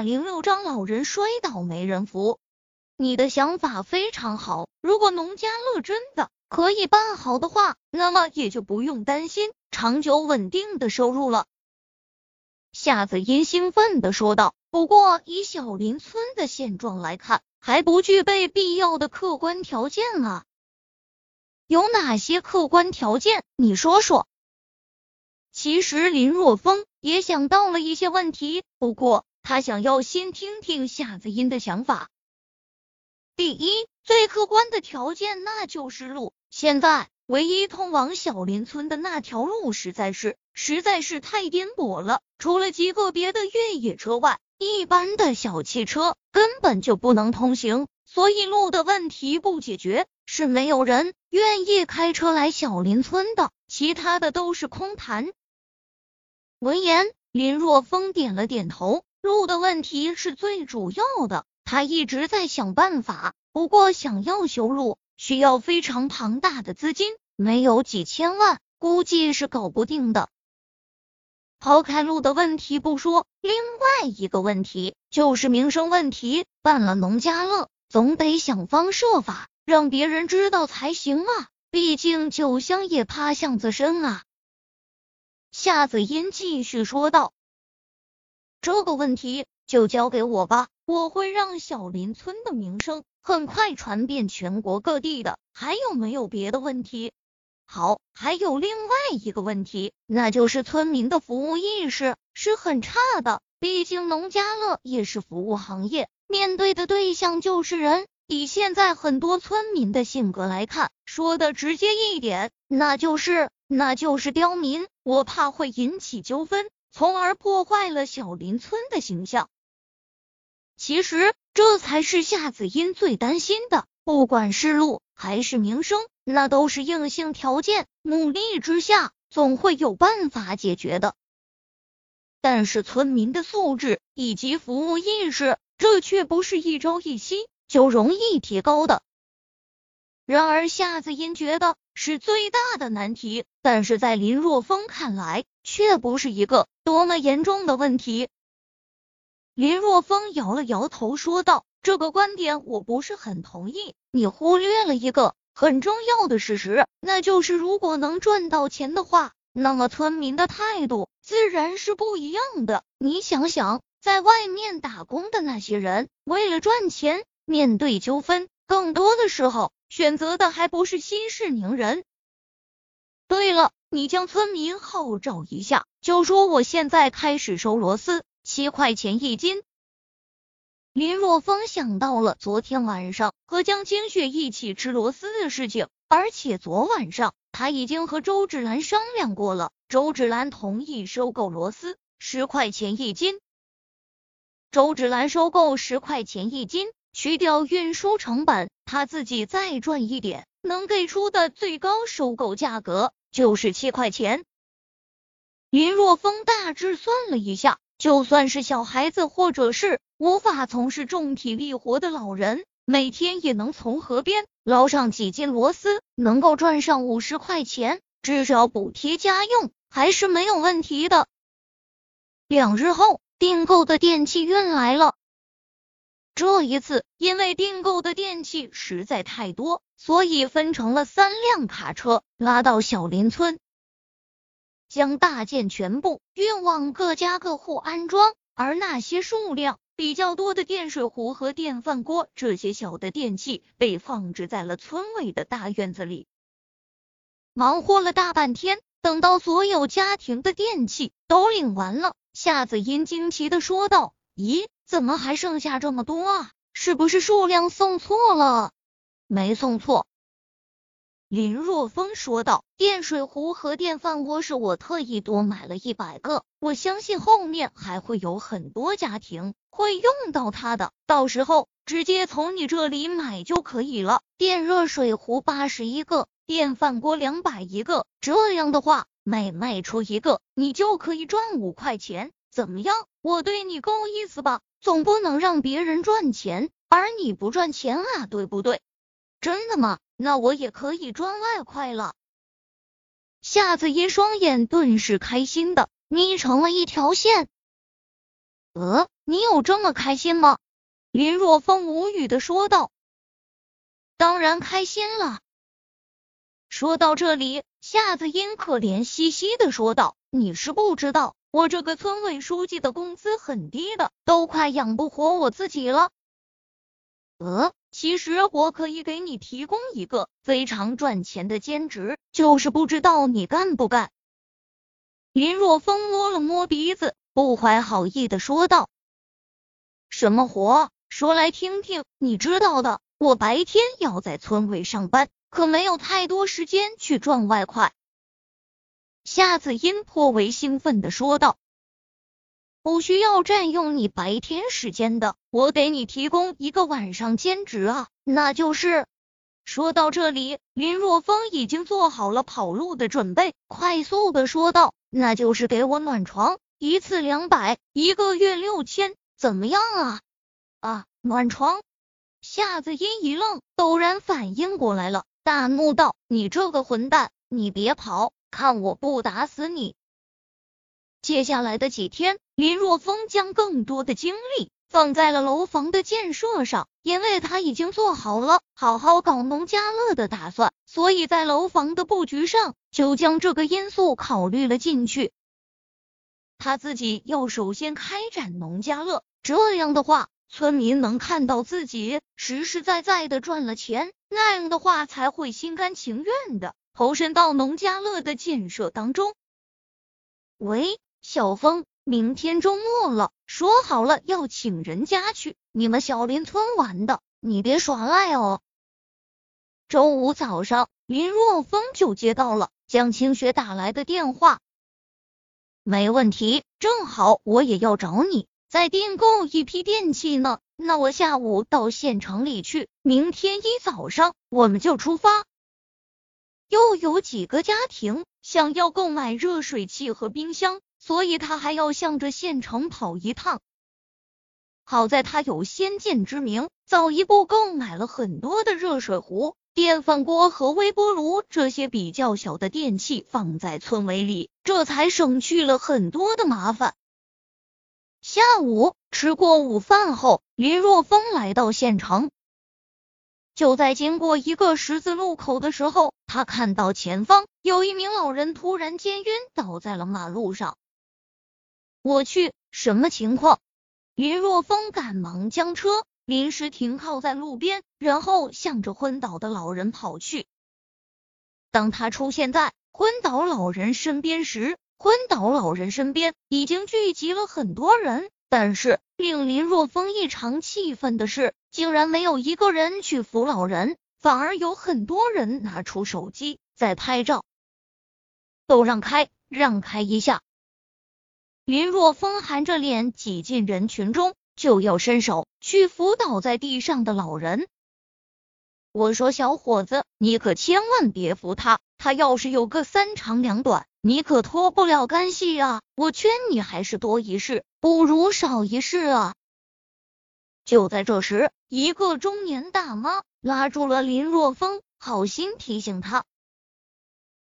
大灵六张老人摔倒没人扶。你的想法非常好，如果农家乐真的可以办好的话，那么也就不用担心长久稳定的收入了。夏子音兴奋的说道。不过，以小林村的现状来看，还不具备必要的客观条件啊。有哪些客观条件？你说说。其实林若风也想到了一些问题，不过他想要先听听夏子音的想法。第一，最客观的条件那就是路。现在唯一通往小林村的那条路实在是实在是太颠簸了，除了极个别的越野车外，一般的小汽车根本就不能通行。所以路的问题不解决，是没有人愿意开车来小林村的。其他的都是空谈。闻言，林若风点了点头，路的问题是最主要的。他一直在想办法，不过想要修路，需要非常庞大的资金，没有几千万，估计是搞不定的。抛开路的问题不说，另外一个问题就是名声问题。办了农家乐，总得想方设法让别人知道才行啊！毕竟酒香也怕巷子深啊。夏子音继续说道：“这个问题就交给我吧。”我会让小林村的名声很快传遍全国各地的。还有没有别的问题？好，还有另外一个问题，那就是村民的服务意识是很差的。毕竟农家乐也是服务行业，面对的对象就是人。以现在很多村民的性格来看，说的直接一点，那就是那就是刁民。我怕会引起纠纷，从而破坏了小林村的形象。其实这才是夏子音最担心的，不管是路还是名声，那都是硬性条件，努力之下总会有办法解决的。但是村民的素质以及服务意识，这却不是一朝一夕就容易提高的。然而夏子音觉得是最大的难题，但是在林若风看来，却不是一个多么严重的问题。林若风摇了摇头，说道：“这个观点我不是很同意。你忽略了一个很重要的事实，那就是如果能赚到钱的话，那么村民的态度自然是不一样的。你想想，在外面打工的那些人，为了赚钱，面对纠纷，更多的时候选择的还不是息事宁人。对了，你将村民号召一下，就说我现在开始收螺丝。”七块钱一斤。林若风想到了昨天晚上和江清雪一起吃螺丝的事情，而且昨晚上他已经和周芷兰商量过了，周芷兰同意收购螺丝十块钱一斤。周芷兰收购十块钱一斤，去掉运输成本，他自己再赚一点，能给出的最高收购价格就是七块钱。林若风大致算了一下。就算是小孩子，或者是无法从事重体力活的老人，每天也能从河边捞上几斤螺丝，能够赚上五十块钱，至少补贴家用还是没有问题的。两日后，订购的电器运来了。这一次，因为订购的电器实在太多，所以分成了三辆卡车拉到小林村。将大件全部运往各家各户安装，而那些数量比较多的电水壶和电饭锅这些小的电器被放置在了村委的大院子里。忙活了大半天，等到所有家庭的电器都领完了，夏子音惊奇的说道：“咦，怎么还剩下这么多啊？是不是数量送错了？”没送错。林若风说道：“电水壶和电饭锅是我特意多买了一百个，我相信后面还会有很多家庭会用到它的，到时候直接从你这里买就可以了。电热水壶八十一个，电饭锅两百一个，这样的话每卖出一个，你就可以赚五块钱。怎么样？我对你够意思吧？总不能让别人赚钱，而你不赚钱啊，对不对？真的吗？”那我也可以赚外快了。夏子音双眼顿时开心的眯成了一条线。呃，你有这么开心吗？林若风无语的说道。当然开心了。说到这里，夏子音可怜兮兮的说道：“你是不知道，我这个村委书记的工资很低的，都快养不活我自己了。”呃，其实我可以给你提供一个非常赚钱的兼职，就是不知道你干不干。林若风摸了摸鼻子，不怀好意的说道：“什么活？说来听听。你知道的，我白天要在村委上班。”可没有太多时间去赚外快。夏子音颇为兴奋的说道：“不需要占用你白天时间的，我给你提供一个晚上兼职啊，那就是……”说到这里，林若风已经做好了跑路的准备，快速的说道：“那就是给我暖床，一次两百，一个月六千，怎么样啊？”啊，暖床！夏子音一愣，陡然反应过来了。大怒道：“你这个混蛋，你别跑，看我不打死你！”接下来的几天，林若风将更多的精力放在了楼房的建设上，因为他已经做好了好好搞农家乐的打算，所以在楼房的布局上就将这个因素考虑了进去。他自己要首先开展农家乐，这样的话。村民能看到自己实实在在的赚了钱，那样的话才会心甘情愿的投身到农家乐的建设当中。喂，小峰，明天周末了，说好了要请人家去你们小林村玩的，你别耍赖哦。周五早上，林若风就接到了江清雪打来的电话，没问题，正好我也要找你。再订购一批电器呢，那我下午到县城里去，明天一早上我们就出发。又有几个家庭想要购买热水器和冰箱，所以他还要向着县城跑一趟。好在他有先见之明，早一步购买了很多的热水壶、电饭锅和微波炉这些比较小的电器放在村委里，这才省去了很多的麻烦。下午吃过午饭后，林若风来到县城。就在经过一个十字路口的时候，他看到前方有一名老人突然间晕倒在了马路上。我去，什么情况？林若风赶忙将车临时停靠在路边，然后向着昏倒的老人跑去。当他出现在昏倒老人身边时，昏倒老人身边已经聚集了很多人，但是令林若风异常气愤的是，竟然没有一个人去扶老人，反而有很多人拿出手机在拍照。都让开，让开一下！林若风含着脸挤进人群中，就要伸手去扶倒在地上的老人。我说，小伙子，你可千万别扶他，他要是有个三长两短。你可脱不了干系啊！我劝你还是多一事不如少一事啊！就在这时，一个中年大妈拉住了林若风，好心提醒他